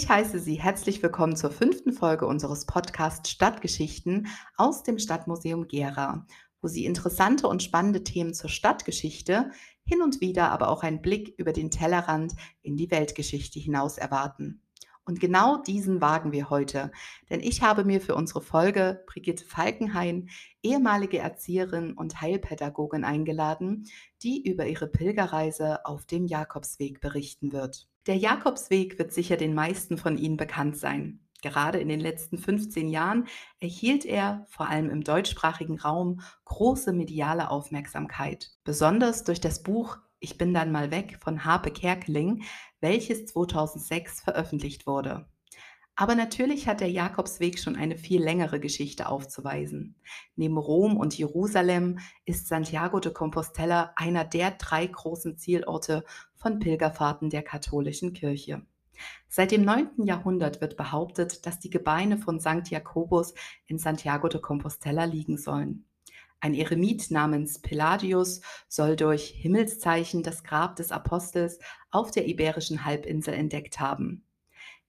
Ich heiße Sie herzlich willkommen zur fünften Folge unseres Podcasts Stadtgeschichten aus dem Stadtmuseum Gera, wo Sie interessante und spannende Themen zur Stadtgeschichte, hin und wieder aber auch einen Blick über den Tellerrand in die Weltgeschichte hinaus erwarten. Und genau diesen wagen wir heute, denn ich habe mir für unsere Folge Brigitte Falkenhain, ehemalige Erzieherin und Heilpädagogin, eingeladen, die über ihre Pilgerreise auf dem Jakobsweg berichten wird. Der Jakobsweg wird sicher den meisten von Ihnen bekannt sein. Gerade in den letzten 15 Jahren erhielt er, vor allem im deutschsprachigen Raum, große mediale Aufmerksamkeit. Besonders durch das Buch Ich bin dann mal weg von Harpe Kerkeling, welches 2006 veröffentlicht wurde. Aber natürlich hat der Jakobsweg schon eine viel längere Geschichte aufzuweisen. Neben Rom und Jerusalem ist Santiago de Compostela einer der drei großen Zielorte von Pilgerfahrten der katholischen Kirche. Seit dem 9. Jahrhundert wird behauptet, dass die Gebeine von St. Jakobus in Santiago de Compostela liegen sollen. Ein Eremit namens Palladius soll durch Himmelszeichen das Grab des Apostels auf der Iberischen Halbinsel entdeckt haben.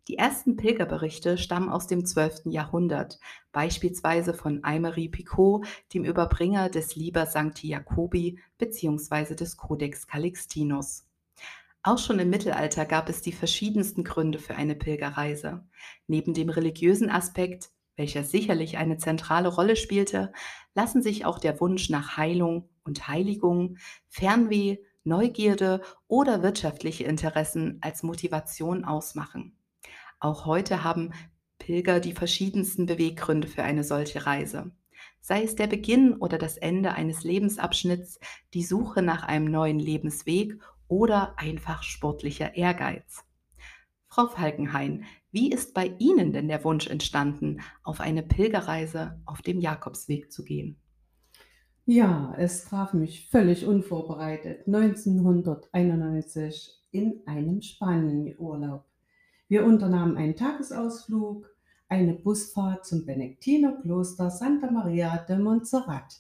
Die ersten Pilgerberichte stammen aus dem 12. Jahrhundert, beispielsweise von Aymery Picot, dem Überbringer des Liber Sancti Jacobi bzw. des Codex Calixtinus. Auch schon im Mittelalter gab es die verschiedensten Gründe für eine Pilgerreise. Neben dem religiösen Aspekt, welcher sicherlich eine zentrale Rolle spielte, lassen sich auch der Wunsch nach Heilung und Heiligung, Fernweh, Neugierde oder wirtschaftliche Interessen als Motivation ausmachen. Auch heute haben Pilger die verschiedensten Beweggründe für eine solche Reise. Sei es der Beginn oder das Ende eines Lebensabschnitts, die Suche nach einem neuen Lebensweg oder einfach sportlicher Ehrgeiz. Frau Falkenhain, wie ist bei Ihnen denn der Wunsch entstanden, auf eine Pilgerreise auf dem Jakobsweg zu gehen? Ja, es traf mich völlig unvorbereitet 1991 in einem Spanienurlaub. Wir unternahmen einen Tagesausflug, eine Busfahrt zum Benediktinerkloster Santa Maria de Montserrat.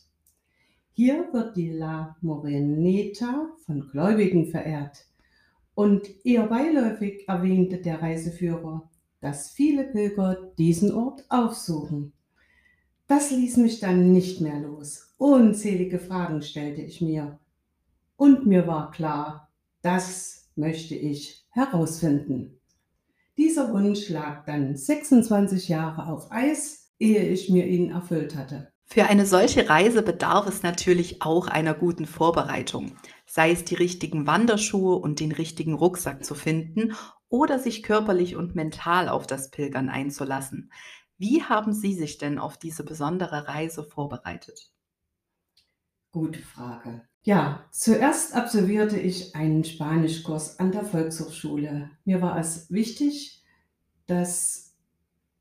Hier wird die La Moreneta von Gläubigen verehrt. Und eher beiläufig erwähnte der Reiseführer, dass viele Pilger diesen Ort aufsuchen. Das ließ mich dann nicht mehr los. Unzählige Fragen stellte ich mir. Und mir war klar, das möchte ich herausfinden. Dieser Wunsch lag dann 26 Jahre auf Eis, ehe ich mir ihn erfüllt hatte. Für eine solche Reise bedarf es natürlich auch einer guten Vorbereitung, sei es die richtigen Wanderschuhe und den richtigen Rucksack zu finden oder sich körperlich und mental auf das Pilgern einzulassen. Wie haben Sie sich denn auf diese besondere Reise vorbereitet? Gute Frage. Ja, zuerst absolvierte ich einen Spanischkurs an der Volkshochschule. Mir war es wichtig, dass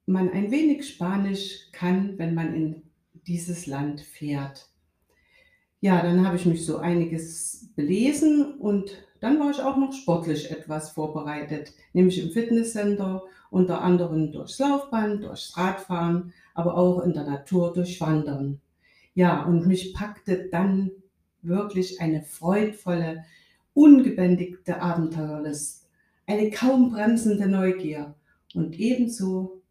man ein wenig Spanisch kann, wenn man in dieses Land fährt. Ja, dann habe ich mich so einiges belesen und dann war ich auch noch sportlich etwas vorbereitet, nämlich im Fitnesscenter, unter anderem durchs Laufband, durchs Radfahren, aber auch in der Natur durch Wandern. Ja, und mich packte dann wirklich eine freudvolle, ungebändigte Abenteuerlust, eine kaum bremsende Neugier und ebenso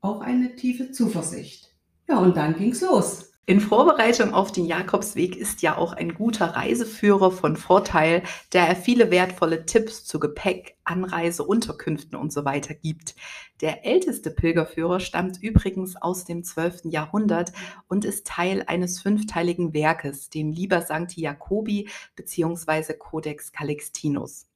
auch eine tiefe Zuversicht. Ja, und dann ging's los. In Vorbereitung auf den Jakobsweg ist ja auch ein guter Reiseführer von Vorteil, da er viele wertvolle Tipps zu Gepäck, Anreise, Unterkünften und so weiter gibt. Der älteste Pilgerführer stammt übrigens aus dem 12. Jahrhundert und ist Teil eines fünfteiligen Werkes, dem Liber Sancti Jacobi bzw. Codex Calixtinus.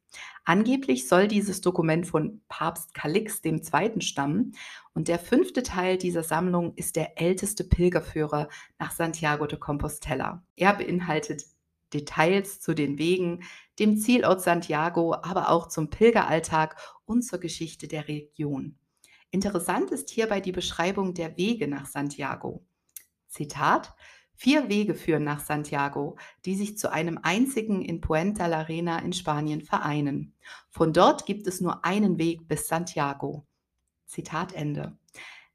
Angeblich soll dieses Dokument von Papst Calix II. stammen und der fünfte Teil dieser Sammlung ist der älteste Pilgerführer nach Santiago de Compostela. Er beinhaltet Details zu den Wegen, dem Zielort Santiago, aber auch zum Pilgeralltag und zur Geschichte der Region. Interessant ist hierbei die Beschreibung der Wege nach Santiago. Zitat Vier Wege führen nach Santiago, die sich zu einem einzigen in Puente la Reina in Spanien vereinen. Von dort gibt es nur einen Weg bis Santiago. Zitat Ende.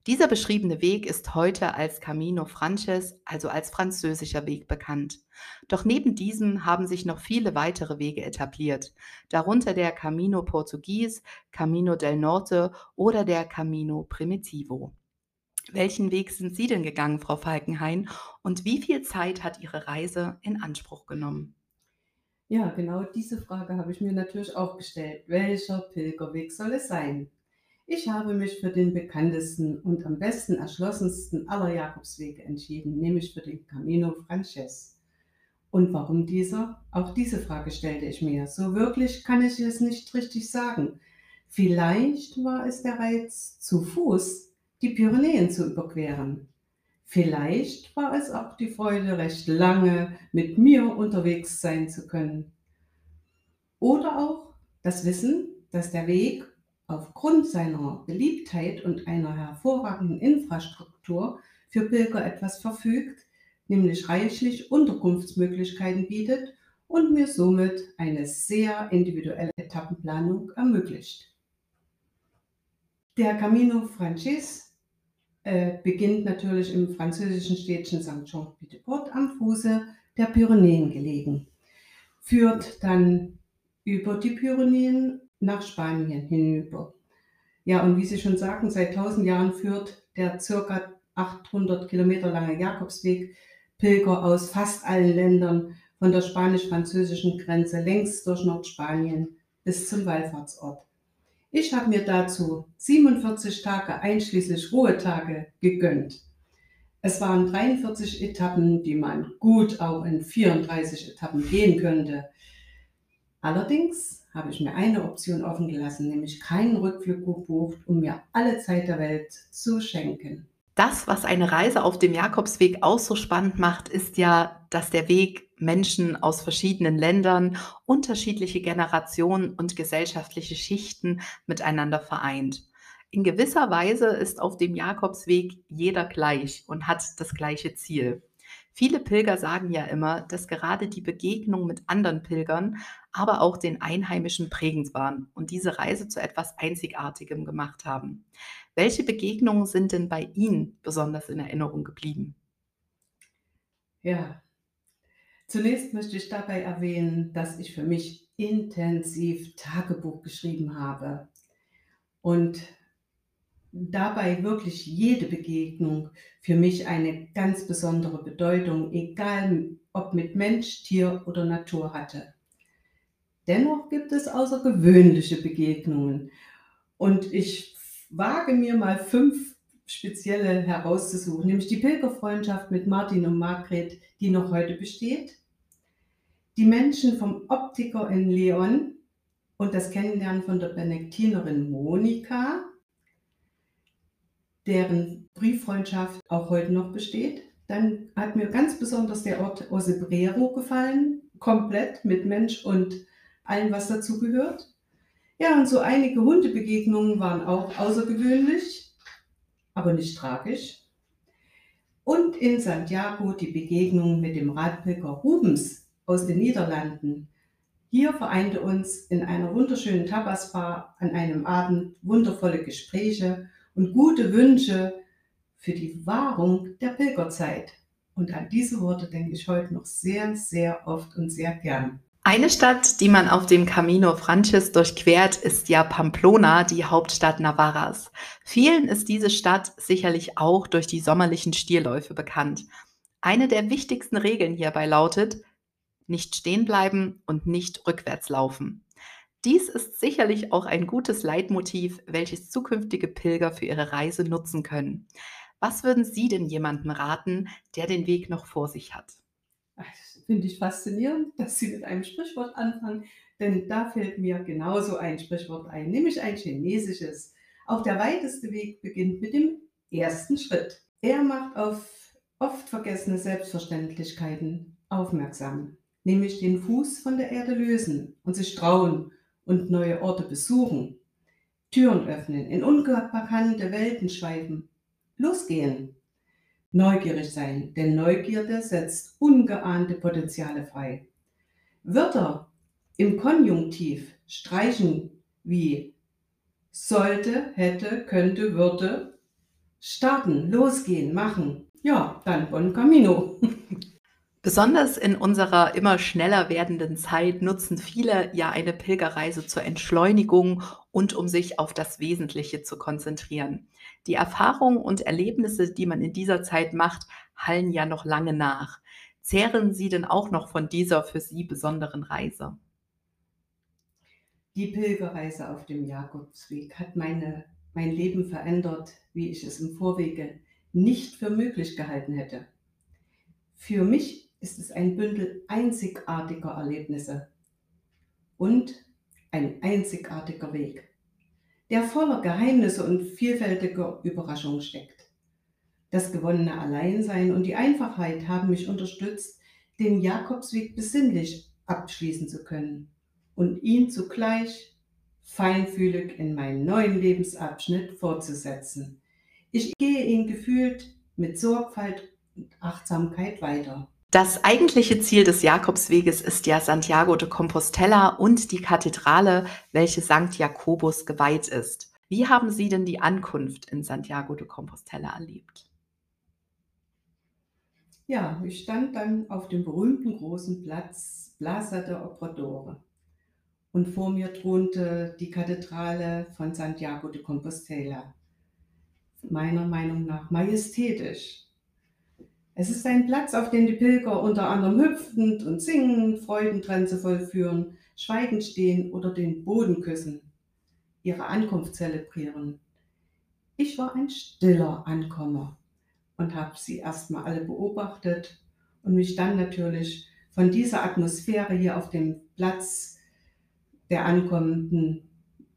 Dieser beschriebene Weg ist heute als Camino Frances, also als französischer Weg bekannt. Doch neben diesem haben sich noch viele weitere Wege etabliert, darunter der Camino Portugues, Camino del Norte oder der Camino Primitivo. Welchen Weg sind Sie denn gegangen, Frau Falkenhayn, und wie viel Zeit hat Ihre Reise in Anspruch genommen? Ja, genau diese Frage habe ich mir natürlich auch gestellt. Welcher Pilgerweg soll es sein? Ich habe mich für den bekanntesten und am besten erschlossensten aller Jakobswege entschieden, nämlich für den Camino Frances. Und warum dieser? Auch diese Frage stellte ich mir. So wirklich kann ich es nicht richtig sagen. Vielleicht war es der Reiz, zu Fuß die Pyrenäen zu überqueren. Vielleicht war es auch die Freude, recht lange mit mir unterwegs sein zu können. Oder auch das Wissen, dass der Weg aufgrund seiner Beliebtheit und einer hervorragenden Infrastruktur für Pilger etwas verfügt, nämlich reichlich Unterkunftsmöglichkeiten bietet und mir somit eine sehr individuelle Etappenplanung ermöglicht. Der Camino Francis äh, beginnt natürlich im französischen Städtchen St. Jean-Pied-de-Port am Fuße der Pyrenäen gelegen, führt dann über die Pyrenäen nach Spanien hinüber. Ja, und wie Sie schon sagten, seit 1000 Jahren führt der circa 800 Kilometer lange Jakobsweg Pilger aus fast allen Ländern von der spanisch-französischen Grenze längs durch Nordspanien bis zum Wallfahrtsort. Ich habe mir dazu 47 Tage einschließlich Ruhetage gegönnt. Es waren 43 Etappen, die man gut auch in 34 Etappen gehen könnte. Allerdings habe ich mir eine Option offen gelassen, nämlich keinen Rückflug gebucht, um mir alle Zeit der Welt zu schenken. Das, was eine Reise auf dem Jakobsweg auch so spannend macht, ist ja, dass der Weg Menschen aus verschiedenen Ländern, unterschiedliche Generationen und gesellschaftliche Schichten miteinander vereint. In gewisser Weise ist auf dem Jakobsweg jeder gleich und hat das gleiche Ziel. Viele Pilger sagen ja immer, dass gerade die Begegnung mit anderen Pilgern, aber auch den Einheimischen prägend waren und diese Reise zu etwas Einzigartigem gemacht haben. Welche Begegnungen sind denn bei Ihnen besonders in Erinnerung geblieben? Ja, zunächst möchte ich dabei erwähnen, dass ich für mich intensiv Tagebuch geschrieben habe und dabei wirklich jede Begegnung für mich eine ganz besondere Bedeutung, egal ob mit Mensch, Tier oder Natur hatte. Dennoch gibt es außergewöhnliche Begegnungen und ich wage mir mal fünf spezielle herauszusuchen, nämlich die Pilgerfreundschaft mit Martin und Margret, die noch heute besteht, die Menschen vom Optiker in Leon und das Kennenlernen von der Benediktinerin Monika, deren Brieffreundschaft auch heute noch besteht. Dann hat mir ganz besonders der Ort Osebrero gefallen, komplett mit Mensch und allem, was dazu gehört. Ja, und so einige Hundebegegnungen waren auch außergewöhnlich, aber nicht tragisch. Und in Santiago die Begegnung mit dem Radpilger Rubens aus den Niederlanden. Hier vereinte uns in einer wunderschönen Tapasbar an einem Abend wundervolle Gespräche und gute Wünsche für die Wahrung der Pilgerzeit. Und an diese Worte denke ich heute noch sehr, sehr oft und sehr gern. Eine Stadt, die man auf dem Camino Frances durchquert, ist ja Pamplona, die Hauptstadt Navarras. Vielen ist diese Stadt sicherlich auch durch die sommerlichen Stierläufe bekannt. Eine der wichtigsten Regeln hierbei lautet, nicht stehen bleiben und nicht rückwärts laufen. Dies ist sicherlich auch ein gutes Leitmotiv, welches zukünftige Pilger für ihre Reise nutzen können. Was würden Sie denn jemandem raten, der den Weg noch vor sich hat? Finde ich faszinierend, dass Sie mit einem Sprichwort anfangen, denn da fällt mir genauso ein Sprichwort ein, nämlich ein chinesisches. Auch der weiteste Weg beginnt mit dem ersten Schritt. Er macht auf oft vergessene Selbstverständlichkeiten aufmerksam, nämlich den Fuß von der Erde lösen und sich trauen und neue Orte besuchen, Türen öffnen, in unbekannte Welten schweifen, losgehen, neugierig sein, denn Neugierde setzt ungeahnte Potenziale frei. Wörter im Konjunktiv streichen wie sollte, hätte, könnte, würde starten, losgehen, machen. Ja, dann Bon Camino. Besonders in unserer immer schneller werdenden Zeit nutzen viele ja eine Pilgerreise zur Entschleunigung und um sich auf das Wesentliche zu konzentrieren. Die Erfahrungen und Erlebnisse, die man in dieser Zeit macht, hallen ja noch lange nach. Zehren Sie denn auch noch von dieser für Sie besonderen Reise? Die Pilgerreise auf dem Jakobsweg hat meine, mein Leben verändert, wie ich es im Vorwege nicht für möglich gehalten hätte. Für mich ist es ein Bündel einzigartiger Erlebnisse und ein einzigartiger Weg, der voller Geheimnisse und vielfältiger Überraschungen steckt. Das gewonnene Alleinsein und die Einfachheit haben mich unterstützt, den Jakobsweg besinnlich abschließen zu können und ihn zugleich feinfühlig in meinen neuen Lebensabschnitt fortzusetzen. Ich gehe ihn gefühlt mit Sorgfalt und Achtsamkeit weiter. Das eigentliche Ziel des Jakobsweges ist ja Santiago de Compostela und die Kathedrale, welche St. Jakobus geweiht ist. Wie haben Sie denn die Ankunft in Santiago de Compostela erlebt? Ja, ich stand dann auf dem berühmten großen Platz Plaza de Obradore und vor mir thronte die Kathedrale von Santiago de Compostela. Meiner Meinung nach majestätisch. Es ist ein Platz, auf dem die Pilger unter anderem hüpfend und singend Freudentänze vollführen, schweigend stehen oder den Boden küssen, ihre Ankunft zelebrieren. Ich war ein stiller Ankommer und habe sie erstmal alle beobachtet und mich dann natürlich von dieser Atmosphäre hier auf dem Platz der Ankommenden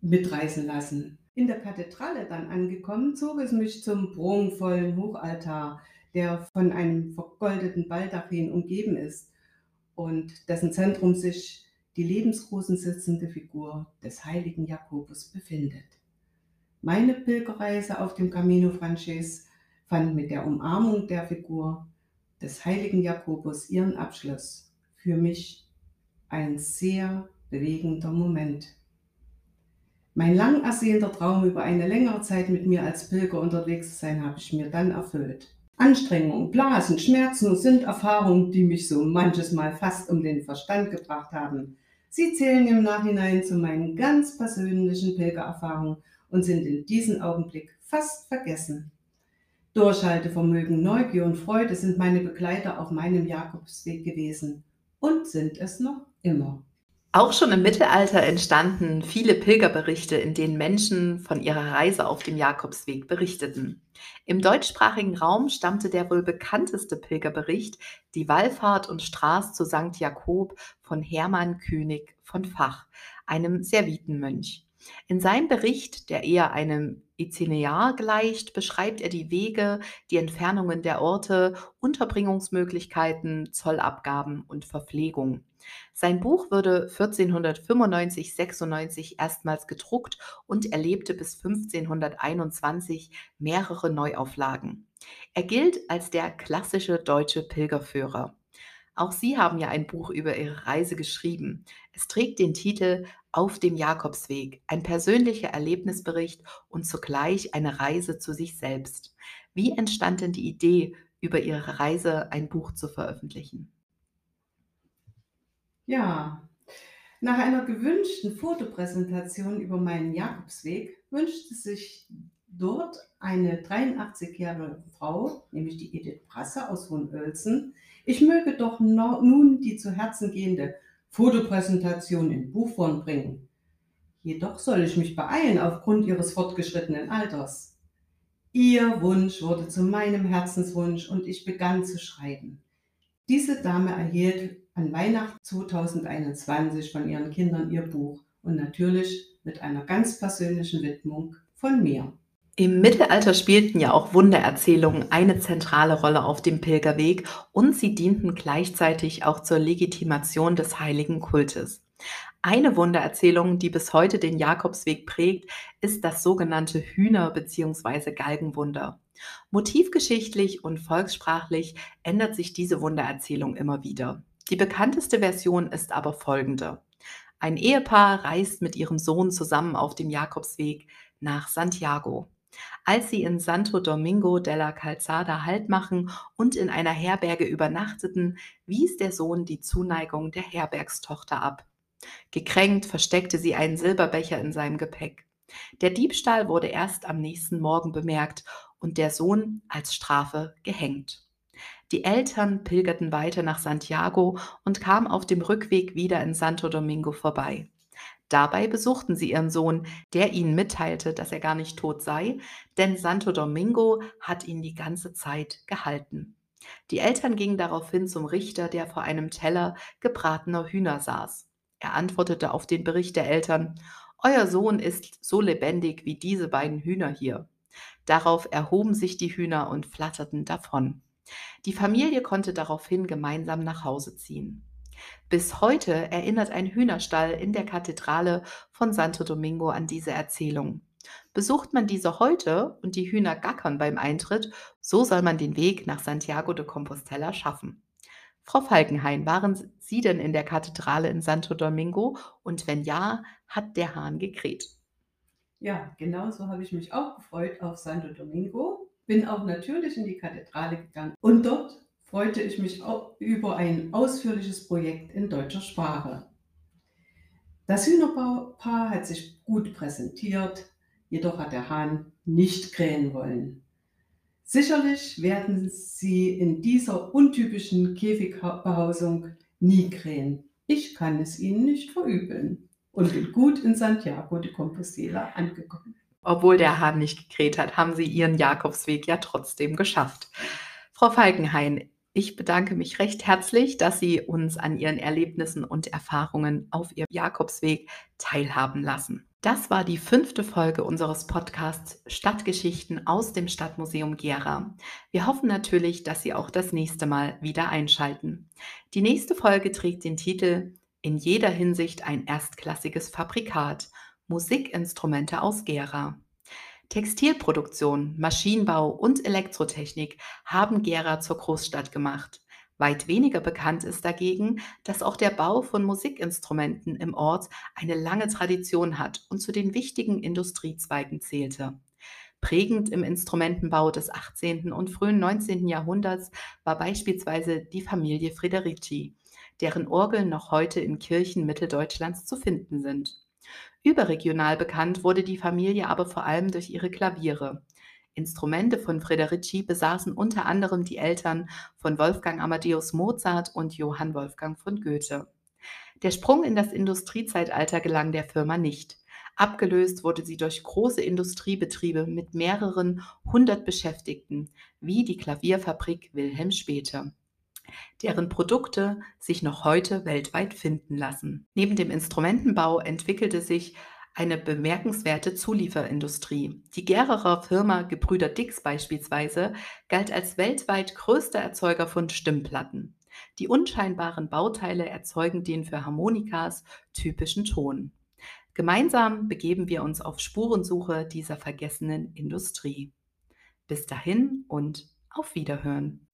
mitreißen lassen. In der Kathedrale dann angekommen, zog es mich zum prunkvollen Hochaltar, der von einem vergoldeten Baldachin umgeben ist und dessen Zentrum sich die lebensgroßen sitzende Figur des heiligen Jakobus befindet. Meine Pilgerreise auf dem Camino Frances fand mit der Umarmung der Figur des heiligen Jakobus ihren Abschluss. Für mich ein sehr bewegender Moment. Mein lang ersehnter Traum über eine längere Zeit mit mir als Pilger unterwegs zu sein, habe ich mir dann erfüllt. Anstrengungen, Blasen, Schmerzen sind Erfahrungen, die mich so manches Mal fast um den Verstand gebracht haben. Sie zählen im Nachhinein zu meinen ganz persönlichen Pilgererfahrungen und sind in diesem Augenblick fast vergessen. Durchhaltevermögen, Neugier und Freude sind meine Begleiter auf meinem Jakobsweg gewesen und sind es noch immer. Auch schon im Mittelalter entstanden viele Pilgerberichte, in denen Menschen von ihrer Reise auf dem Jakobsweg berichteten. Im deutschsprachigen Raum stammte der wohl bekannteste Pilgerbericht, die Wallfahrt und Straß zu St. Jakob von Hermann König von Fach, einem Servitenmönch. In seinem Bericht, der eher einem Itinerar gleicht, beschreibt er die Wege, die Entfernungen der Orte, Unterbringungsmöglichkeiten, Zollabgaben und Verpflegung. Sein Buch wurde 1495-96 erstmals gedruckt und erlebte bis 1521 mehrere Neuauflagen. Er gilt als der klassische deutsche Pilgerführer. Auch Sie haben ja ein Buch über Ihre Reise geschrieben. Es trägt den Titel Auf dem Jakobsweg, ein persönlicher Erlebnisbericht und zugleich eine Reise zu sich selbst. Wie entstand denn die Idee, über Ihre Reise ein Buch zu veröffentlichen? Ja, nach einer gewünschten Fotopräsentation über meinen Jakobsweg wünschte sich dort eine 83-jährige Frau, nämlich die Edith Prasse aus Hohenölzen, ich möge doch nun die zu Herzen gehende Fotopräsentation in Buchform bringen. Jedoch soll ich mich beeilen aufgrund ihres fortgeschrittenen Alters. Ihr Wunsch wurde zu meinem Herzenswunsch und ich begann zu schreiben. Diese Dame erhielt an Weihnachten 2021 von ihren Kindern ihr Buch und natürlich mit einer ganz persönlichen Widmung von mir. Im Mittelalter spielten ja auch Wundererzählungen eine zentrale Rolle auf dem Pilgerweg und sie dienten gleichzeitig auch zur Legitimation des heiligen Kultes. Eine Wundererzählung, die bis heute den Jakobsweg prägt, ist das sogenannte Hühner- bzw. Galgenwunder. Motivgeschichtlich und volkssprachlich ändert sich diese Wundererzählung immer wieder. Die bekannteste Version ist aber folgende. Ein Ehepaar reist mit ihrem Sohn zusammen auf dem Jakobsweg nach Santiago. Als sie in Santo Domingo della Calzada Halt machen und in einer Herberge übernachteten, wies der Sohn die Zuneigung der Herbergstochter ab. Gekränkt versteckte sie einen Silberbecher in seinem Gepäck. Der Diebstahl wurde erst am nächsten Morgen bemerkt und der Sohn als Strafe gehängt. Die Eltern pilgerten weiter nach Santiago und kamen auf dem Rückweg wieder in Santo Domingo vorbei. Dabei besuchten sie ihren Sohn, der ihnen mitteilte, dass er gar nicht tot sei, denn Santo Domingo hat ihn die ganze Zeit gehalten. Die Eltern gingen daraufhin zum Richter, der vor einem Teller gebratener Hühner saß. Er antwortete auf den Bericht der Eltern, Euer Sohn ist so lebendig wie diese beiden Hühner hier. Darauf erhoben sich die Hühner und flatterten davon. Die Familie konnte daraufhin gemeinsam nach Hause ziehen. Bis heute erinnert ein Hühnerstall in der Kathedrale von Santo Domingo an diese Erzählung. Besucht man diese heute und die Hühner gackern beim Eintritt, so soll man den Weg nach Santiago de Compostela schaffen. Frau Falkenhayn, waren Sie denn in der Kathedrale in Santo Domingo? Und wenn ja, hat der Hahn gekräht? Ja, genau so habe ich mich auch gefreut auf Santo Domingo. Bin auch natürlich in die Kathedrale gegangen und dort freute ich mich auch über ein ausführliches Projekt in deutscher Sprache. Das Hühnerpaar hat sich gut präsentiert, jedoch hat der Hahn nicht krähen wollen. Sicherlich werden sie in dieser untypischen Käfigbehausung nie krähen. Ich kann es ihnen nicht verübeln und bin gut in Santiago de Compostela angekommen. Obwohl der Hahn nicht gekräht hat, haben sie ihren Jakobsweg ja trotzdem geschafft. Frau Falkenhayn, ich bedanke mich recht herzlich, dass Sie uns an Ihren Erlebnissen und Erfahrungen auf Ihrem Jakobsweg teilhaben lassen. Das war die fünfte Folge unseres Podcasts Stadtgeschichten aus dem Stadtmuseum Gera. Wir hoffen natürlich, dass Sie auch das nächste Mal wieder einschalten. Die nächste Folge trägt den Titel In jeder Hinsicht ein erstklassiges Fabrikat. Musikinstrumente aus Gera. Textilproduktion, Maschinenbau und Elektrotechnik haben Gera zur Großstadt gemacht. Weit weniger bekannt ist dagegen, dass auch der Bau von Musikinstrumenten im Ort eine lange Tradition hat und zu den wichtigen Industriezweigen zählte. Prägend im Instrumentenbau des 18. und frühen 19. Jahrhunderts war beispielsweise die Familie Frederici, deren Orgeln noch heute in Kirchen Mitteldeutschlands zu finden sind. Überregional bekannt wurde die Familie aber vor allem durch ihre Klaviere. Instrumente von Frederici besaßen unter anderem die Eltern von Wolfgang Amadeus Mozart und Johann Wolfgang von Goethe. Der Sprung in das Industriezeitalter gelang der Firma nicht. Abgelöst wurde sie durch große Industriebetriebe mit mehreren hundert Beschäftigten, wie die Klavierfabrik Wilhelm Späte deren Produkte sich noch heute weltweit finden lassen. Neben dem Instrumentenbau entwickelte sich eine bemerkenswerte Zulieferindustrie. Die Gererer Firma Gebrüder Dix beispielsweise galt als weltweit größter Erzeuger von Stimmplatten. Die unscheinbaren Bauteile erzeugen den für Harmonikas typischen Ton. Gemeinsam begeben wir uns auf Spurensuche dieser vergessenen Industrie. Bis dahin und auf Wiederhören.